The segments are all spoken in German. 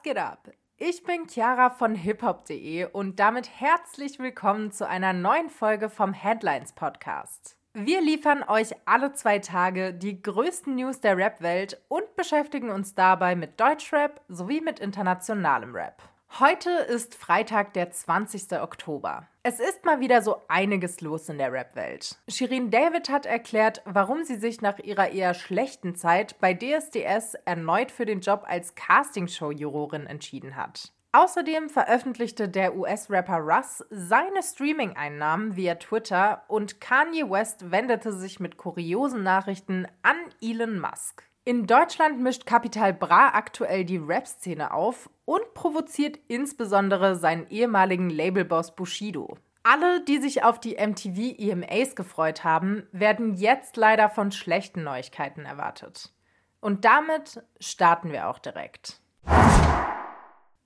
Was geht ab? Ich bin Chiara von hiphop.de und damit herzlich willkommen zu einer neuen Folge vom Headlines Podcast. Wir liefern euch alle zwei Tage die größten News der Rap-Welt und beschäftigen uns dabei mit Deutschrap sowie mit internationalem Rap. Heute ist Freitag, der 20. Oktober. Es ist mal wieder so einiges los in der Rap-Welt. Shirin David hat erklärt, warum sie sich nach ihrer eher schlechten Zeit bei DSDS erneut für den Job als Castingshow-Jurorin entschieden hat. Außerdem veröffentlichte der US-Rapper Russ seine Streaming-Einnahmen via Twitter und Kanye West wendete sich mit kuriosen Nachrichten an Elon Musk. In Deutschland mischt Capital Bra aktuell die Rap-Szene auf und provoziert insbesondere seinen ehemaligen Labelboss Bushido. Alle, die sich auf die MTV EMAs gefreut haben, werden jetzt leider von schlechten Neuigkeiten erwartet. Und damit starten wir auch direkt.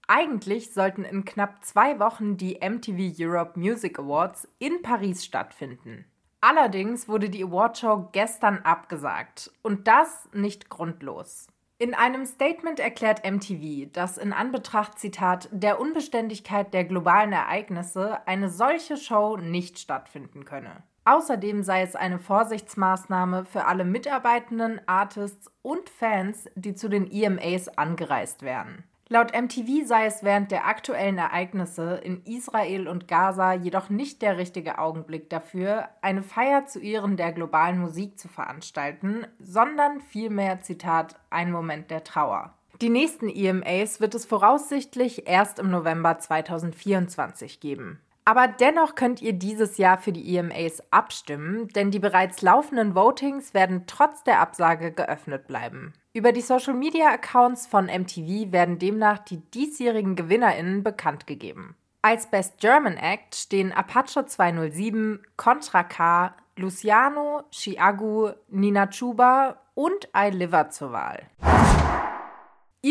Eigentlich sollten in knapp zwei Wochen die MTV Europe Music Awards in Paris stattfinden. Allerdings wurde die Awardshow gestern abgesagt und das nicht grundlos. In einem Statement erklärt MTV, dass in Anbetracht, Zitat, der Unbeständigkeit der globalen Ereignisse eine solche Show nicht stattfinden könne. Außerdem sei es eine Vorsichtsmaßnahme für alle Mitarbeitenden, Artists und Fans, die zu den EMAs angereist wären. Laut MTV sei es während der aktuellen Ereignisse in Israel und Gaza jedoch nicht der richtige Augenblick dafür, eine Feier zu Ehren der globalen Musik zu veranstalten, sondern vielmehr, Zitat, ein Moment der Trauer. Die nächsten EMAs wird es voraussichtlich erst im November 2024 geben. Aber dennoch könnt ihr dieses Jahr für die EMAs abstimmen, denn die bereits laufenden Votings werden trotz der Absage geöffnet bleiben. Über die Social Media Accounts von MTV werden demnach die diesjährigen GewinnerInnen bekannt gegeben. Als Best German Act stehen Apache 207, Contra K, Luciano, Chiagu, Nina Chuba und I Liver zur Wahl.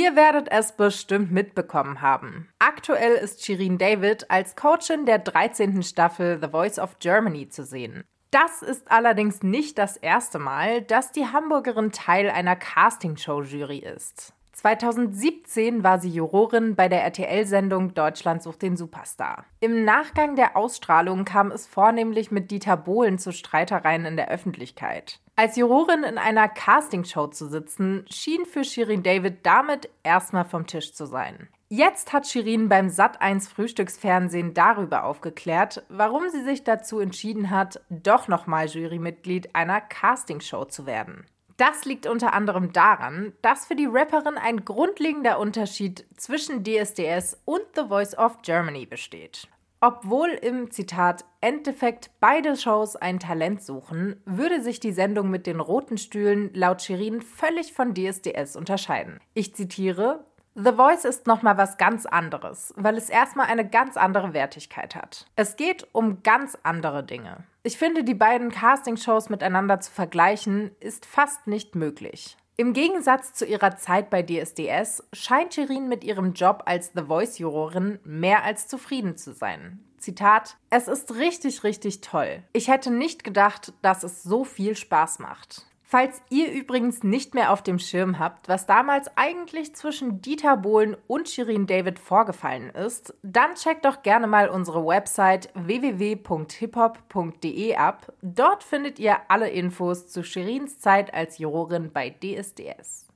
Ihr werdet es bestimmt mitbekommen haben. Aktuell ist Shirin David als Coachin der 13. Staffel The Voice of Germany zu sehen. Das ist allerdings nicht das erste Mal, dass die Hamburgerin Teil einer Castingshow-Jury ist. 2017 war sie Jurorin bei der RTL-Sendung Deutschland sucht den Superstar. Im Nachgang der Ausstrahlung kam es vornehmlich mit Dieter Bohlen zu Streitereien in der Öffentlichkeit. Als Jurorin in einer Castingshow zu sitzen, schien für Shirin David damit erstmal vom Tisch zu sein. Jetzt hat Shirin beim Sat1 Frühstücksfernsehen darüber aufgeklärt, warum sie sich dazu entschieden hat, doch nochmal Jurymitglied einer Castingshow zu werden. Das liegt unter anderem daran, dass für die Rapperin ein grundlegender Unterschied zwischen DSDS und The Voice of Germany besteht. Obwohl im Zitat Endeffekt beide Shows ein Talent suchen, würde sich die Sendung mit den roten Stühlen laut Shirin völlig von DSDS unterscheiden. Ich zitiere: The Voice ist nochmal was ganz anderes, weil es erstmal eine ganz andere Wertigkeit hat. Es geht um ganz andere Dinge. Ich finde, die beiden Castingshows miteinander zu vergleichen, ist fast nicht möglich. Im Gegensatz zu ihrer Zeit bei DSDS scheint Shirin mit ihrem Job als The Voice-Jurorin mehr als zufrieden zu sein. Zitat: Es ist richtig, richtig toll. Ich hätte nicht gedacht, dass es so viel Spaß macht. Falls ihr übrigens nicht mehr auf dem Schirm habt, was damals eigentlich zwischen Dieter Bohlen und Shirin David vorgefallen ist, dann checkt doch gerne mal unsere Website www.hiphop.de ab. Dort findet ihr alle Infos zu Shirins Zeit als Jurorin bei DSDS.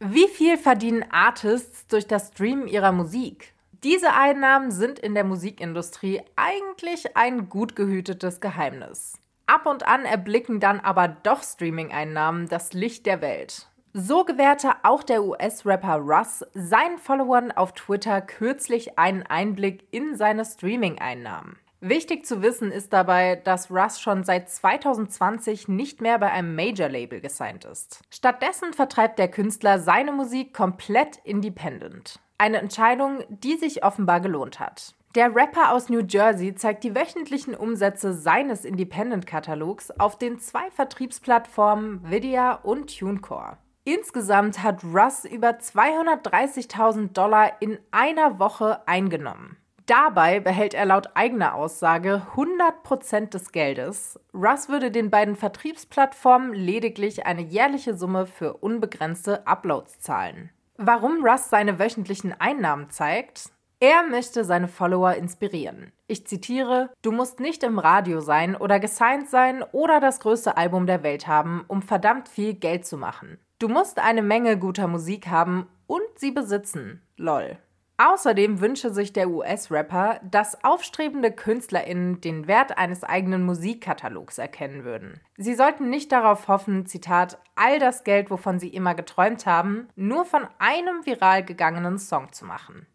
Wie viel verdienen Artists durch das Streamen ihrer Musik? Diese Einnahmen sind in der Musikindustrie eigentlich ein gut gehütetes Geheimnis. Ab und an erblicken dann aber doch Streaming-Einnahmen das Licht der Welt. So gewährte auch der US-Rapper Russ seinen Followern auf Twitter kürzlich einen Einblick in seine Streaming-Einnahmen. Wichtig zu wissen ist dabei, dass Russ schon seit 2020 nicht mehr bei einem Major-Label gesigned ist. Stattdessen vertreibt der Künstler seine Musik komplett independent. Eine Entscheidung, die sich offenbar gelohnt hat. Der Rapper aus New Jersey zeigt die wöchentlichen Umsätze seines Independent-Katalogs auf den zwei Vertriebsplattformen Vidya und TuneCore. Insgesamt hat Russ über 230.000 Dollar in einer Woche eingenommen. Dabei behält er laut eigener Aussage 100% des Geldes. Russ würde den beiden Vertriebsplattformen lediglich eine jährliche Summe für unbegrenzte Uploads zahlen. Warum Russ seine wöchentlichen Einnahmen zeigt? Er möchte seine Follower inspirieren. Ich zitiere, du musst nicht im Radio sein oder gesigned sein oder das größte Album der Welt haben, um verdammt viel Geld zu machen. Du musst eine Menge guter Musik haben und sie besitzen. Lol. Außerdem wünsche sich der US-Rapper, dass aufstrebende KünstlerInnen den Wert eines eigenen Musikkatalogs erkennen würden. Sie sollten nicht darauf hoffen, Zitat, all das Geld, wovon sie immer geträumt haben, nur von einem viral gegangenen Song zu machen.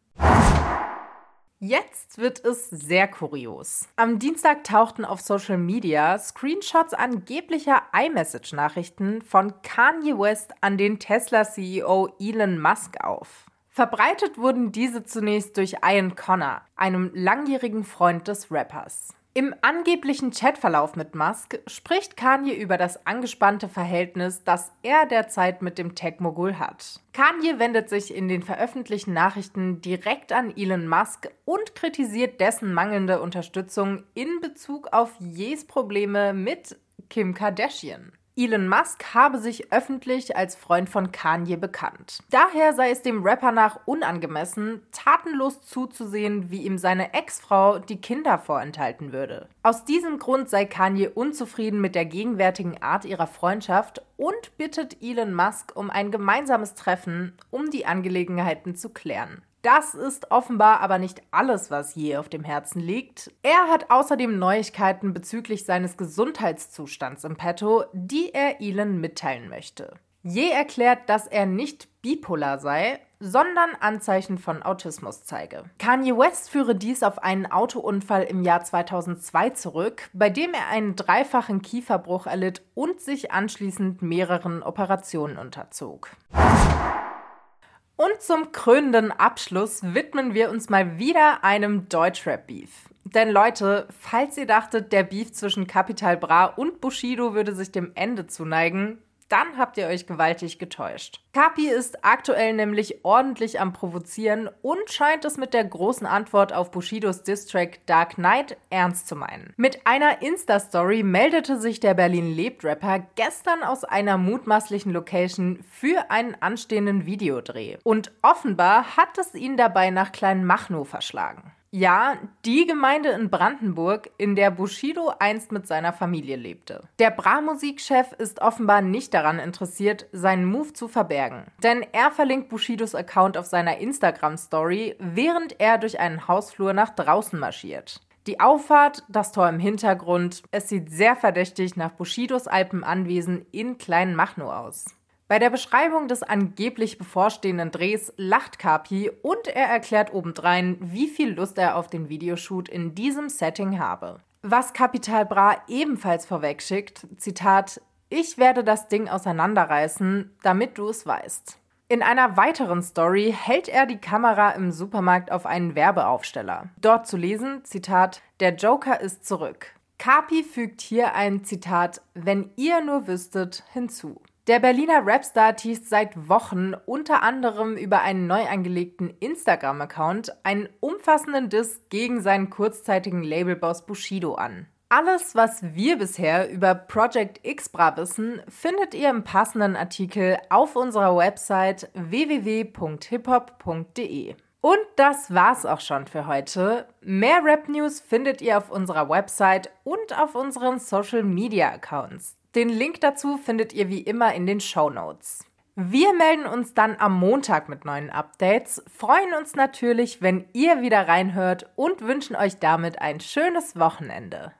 Jetzt wird es sehr kurios. Am Dienstag tauchten auf Social Media Screenshots angeblicher iMessage-Nachrichten von Kanye West an den Tesla-CEO Elon Musk auf. Verbreitet wurden diese zunächst durch Ian Connor, einem langjährigen Freund des Rappers. Im angeblichen Chatverlauf mit Musk spricht Kanye über das angespannte Verhältnis, das er derzeit mit dem Tech-Mogul hat. Kanye wendet sich in den veröffentlichten Nachrichten direkt an Elon Musk und kritisiert dessen mangelnde Unterstützung in Bezug auf Jes Probleme mit Kim Kardashian. Elon Musk habe sich öffentlich als Freund von Kanye bekannt. Daher sei es dem Rapper nach unangemessen, tatenlos zuzusehen, wie ihm seine Ex-Frau die Kinder vorenthalten würde. Aus diesem Grund sei Kanye unzufrieden mit der gegenwärtigen Art ihrer Freundschaft und bittet Elon Musk um ein gemeinsames Treffen, um die Angelegenheiten zu klären. Das ist offenbar aber nicht alles, was je auf dem Herzen liegt. Er hat außerdem Neuigkeiten bezüglich seines Gesundheitszustands im Petto, die er Elon mitteilen möchte. Je erklärt, dass er nicht bipolar sei, sondern Anzeichen von Autismus zeige. Kanye West führe dies auf einen Autounfall im Jahr 2002 zurück, bei dem er einen dreifachen Kieferbruch erlitt und sich anschließend mehreren Operationen unterzog. Und zum krönenden Abschluss widmen wir uns mal wieder einem Deutschrap-Beef. Denn Leute, falls ihr dachtet, der Beef zwischen Capital Bra und Bushido würde sich dem Ende zuneigen, dann habt ihr euch gewaltig getäuscht. Kapi ist aktuell nämlich ordentlich am Provozieren und scheint es mit der großen Antwort auf Bushidos Distrack Dark Knight ernst zu meinen. Mit einer Insta-Story meldete sich der Berlin-Lebt-Rapper gestern aus einer mutmaßlichen Location für einen anstehenden Videodreh. Und offenbar hat es ihn dabei nach Kleinmachnow verschlagen. Ja, die Gemeinde in Brandenburg, in der Bushido einst mit seiner Familie lebte. Der Bra-Musikchef ist offenbar nicht daran interessiert, seinen Move zu verbergen. Denn er verlinkt Bushidos Account auf seiner Instagram-Story, während er durch einen Hausflur nach draußen marschiert. Die Auffahrt, das Tor im Hintergrund, es sieht sehr verdächtig nach Bushidos Alpenanwesen in Kleinmachnow aus. Bei der Beschreibung des angeblich bevorstehenden Drehs lacht Kapi und er erklärt obendrein, wie viel Lust er auf den Videoshoot in diesem Setting habe. Was Capital Bra ebenfalls vorwegschickt, Zitat, ich werde das Ding auseinanderreißen, damit du es weißt. In einer weiteren Story hält er die Kamera im Supermarkt auf einen Werbeaufsteller. Dort zu lesen, Zitat, der Joker ist zurück. Kapi fügt hier ein Zitat, wenn ihr nur wüsstet, hinzu. Der Berliner Rapstar teast seit Wochen unter anderem über einen neu angelegten Instagram-Account einen umfassenden Diss gegen seinen kurzzeitigen Labelboss Bushido an. Alles, was wir bisher über Project Xbra wissen, findet ihr im passenden Artikel auf unserer Website www.hiphop.de. Und das war's auch schon für heute. Mehr Rap News findet ihr auf unserer Website und auf unseren Social Media Accounts. Den Link dazu findet ihr wie immer in den Show Notes. Wir melden uns dann am Montag mit neuen Updates, freuen uns natürlich, wenn ihr wieder reinhört und wünschen euch damit ein schönes Wochenende.